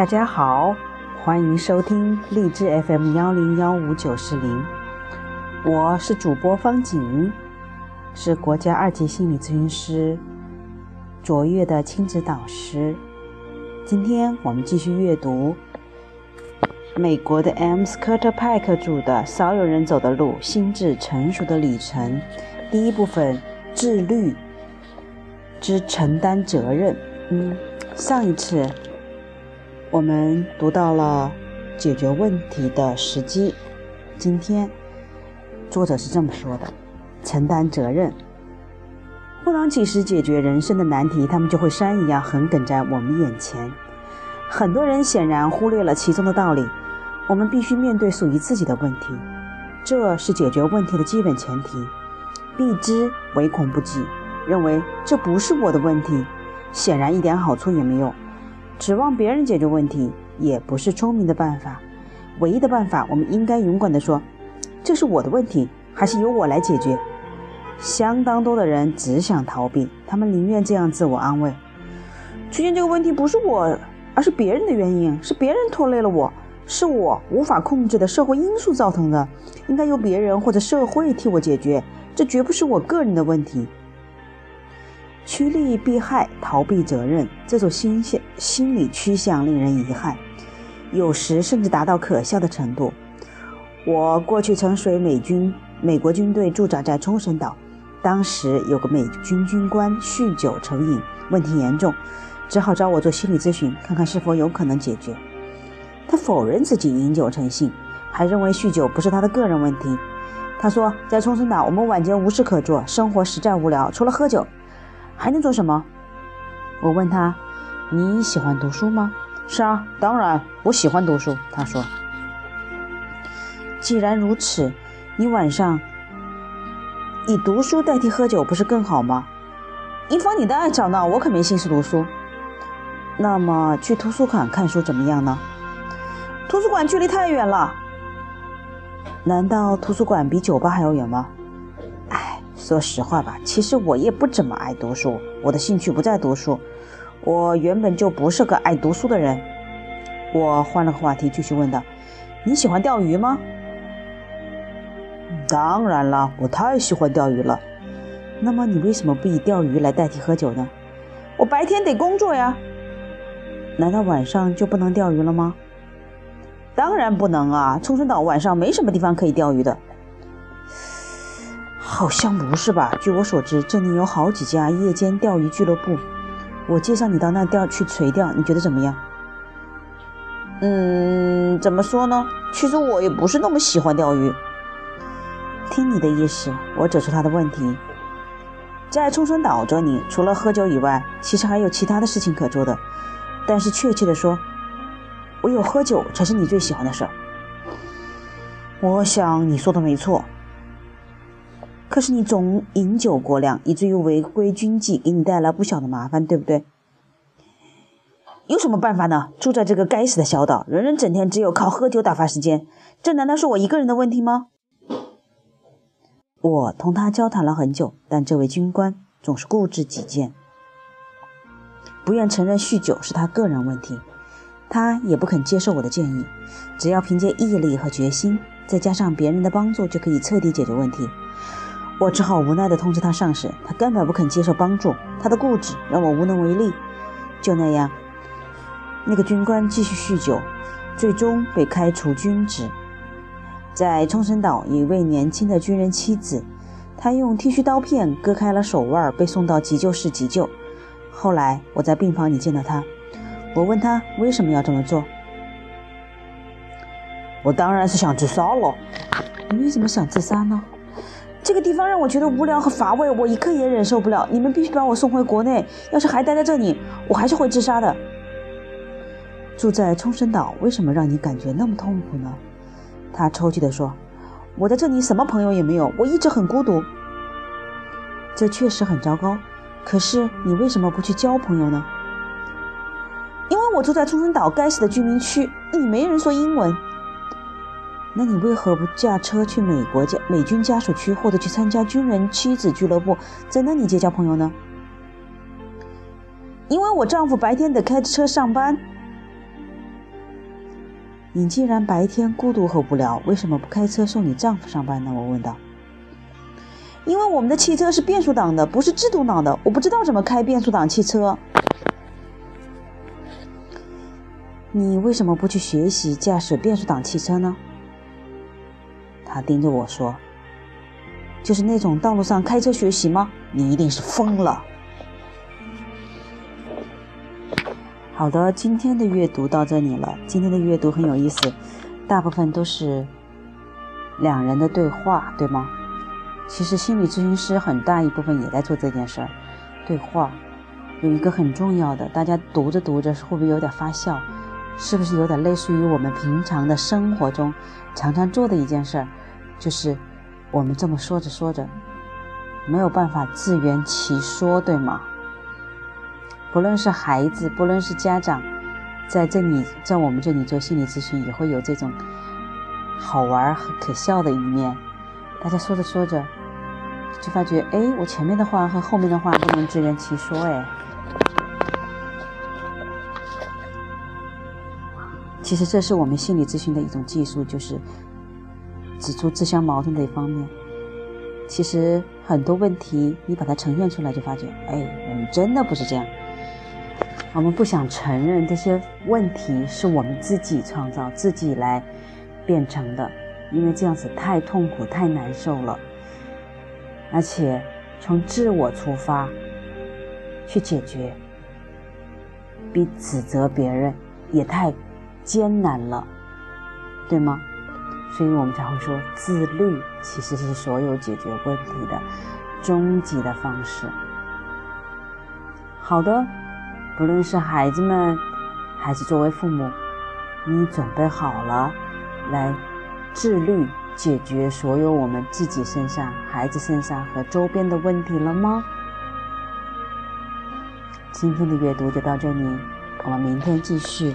大家好，欢迎收听荔枝 FM 幺零幺五九四零，我是主播方景，是国家二级心理咨询师，卓越的亲子导师。今天我们继续阅读美国的 M. Scott 派克著的《少有人走的路：心智成熟的旅程》第一部分：自律之承担责任。嗯，上一次。我们读到了解决问题的时机。今天作者是这么说的：承担责任。不能及时解决人生的难题，他们就会山一样横亘在我们眼前。很多人显然忽略了其中的道理。我们必须面对属于自己的问题，这是解决问题的基本前提。避之唯恐不及，认为这不是我的问题，显然一点好处也没有。指望别人解决问题也不是聪明的办法。唯一的办法，我们应该勇敢地说：“这是我的问题，还是由我来解决。”相当多的人只想逃避，他们宁愿这样自我安慰：“出现这个问题不是我，而是别人的原因，是别人拖累了我，是我无法控制的社会因素造成的，应该由别人或者社会替我解决，这绝不是我个人的问题。”趋利避害、逃避责任，这种心心心理趋向令人遗憾，有时甚至达到可笑的程度。我过去曾随美军美国军队驻扎在冲绳岛，当时有个美军军官酗酒成瘾，问题严重，只好找我做心理咨询，看看是否有可能解决。他否认自己饮酒成性，还认为酗酒不是他的个人问题。他说，在冲绳岛，我们晚间无事可做，生活实在无聊，除了喝酒。还能做什么？我问他：“你喜欢读书吗？”“是啊，当然，我喜欢读书。”他说。“既然如此，你晚上以读书代替喝酒，不是更好吗？”“以防你的爱吵闹，我可没心思读书。”“那么去图书馆看书怎么样呢？”“图书馆距离太远了。”“难道图书馆比酒吧还要远吗？”说实话吧，其实我也不怎么爱读书，我的兴趣不在读书，我原本就不是个爱读书的人。我换了个话题，继续问道：“你喜欢钓鱼吗？”“当然了，我太喜欢钓鱼了。”“那么你为什么不以钓鱼来代替喝酒呢？”“我白天得工作呀。”“难道晚上就不能钓鱼了吗？”“当然不能啊，冲绳岛晚上没什么地方可以钓鱼的。”好像不是吧？据我所知，这里有好几家夜间钓鱼俱乐部。我介绍你到那钓去垂钓，你觉得怎么样？嗯，怎么说呢？其实我也不是那么喜欢钓鱼。听你的意思，我指出他的问题。在冲绳岛这里，除了喝酒以外，其实还有其他的事情可做的。但是确切的说，唯有喝酒才是你最喜欢的事儿。我想你说的没错。可是你总饮酒过量，以至于违规军纪，给你带来不小的麻烦，对不对？有什么办法呢？住在这个该死的小岛，人人整天只有靠喝酒打发时间，这难道是我一个人的问题吗？我同他交谈了很久，但这位军官总是固执己见，不愿承认酗酒是他个人问题，他也不肯接受我的建议。只要凭借毅力和决心，再加上别人的帮助，就可以彻底解决问题。我只好无奈地通知他上司，他根本不肯接受帮助，他的固执让我无能为力。就那样，那个军官继续酗酒，最终被开除军职。在冲绳岛，一位年轻的军人妻子，他用剃须刀片割开了手腕，被送到急救室急救。后来我在病房里见到他，我问他为什么要这么做。我当然是想自杀了。你为什么想自杀呢？这个地方让我觉得无聊和乏味，我一刻也忍受不了。你们必须把我送回国内。要是还待在这里，我还是会自杀的。住在冲绳岛为什么让你感觉那么痛苦呢？他抽泣地说：“我在这里什么朋友也没有，我一直很孤独。这确实很糟糕。可是你为什么不去交朋友呢？因为我住在冲绳岛该死的居民区，那里没人说英文。”那你为何不驾车去美国家美军家属区，或者去参加军人妻子俱乐部，在那里结交朋友呢？因为我丈夫白天得开车上班。你既然白天孤独和无聊，为什么不开车送你丈夫上班呢？”我问道。“因为我们的汽车是变速挡的，不是制动挡的，我不知道怎么开变速挡汽车。”“你为什么不去学习驾驶变速挡汽车呢？”他盯着我说：“就是那种道路上开车学习吗？你一定是疯了。”好的，今天的阅读到这里了。今天的阅读很有意思，大部分都是两人的对话，对吗？其实心理咨询师很大一部分也在做这件事儿，对话。有一个很重要的，大家读着读着会不会有点发笑？是不是有点类似于我们平常的生活中常常做的一件事儿？就是我们这么说着说着，没有办法自圆其说，对吗？不论是孩子，不论是家长，在这里，在我们这里做心理咨询，也会有这种好玩和可笑的一面。大家说着说着，就发觉，哎，我前面的话和后面的话不能自圆其说，哎。其实这是我们心理咨询的一种技术，就是指出自相矛盾的一方面。其实很多问题，你把它呈现出来，就发觉，哎，我们真的不是这样。我们不想承认这些问题是我们自己创造、自己来变成的，因为这样子太痛苦、太难受了。而且从自我出发去解决，比指责别人也太艰难了，对吗？所以我们才会说，自律其实是所有解决问题的终极的方式。好的。不论是孩子们，还是作为父母，你准备好了来自律解决所有我们自己身上、孩子身上和周边的问题了吗？今天的阅读就到这里，我们明天继续。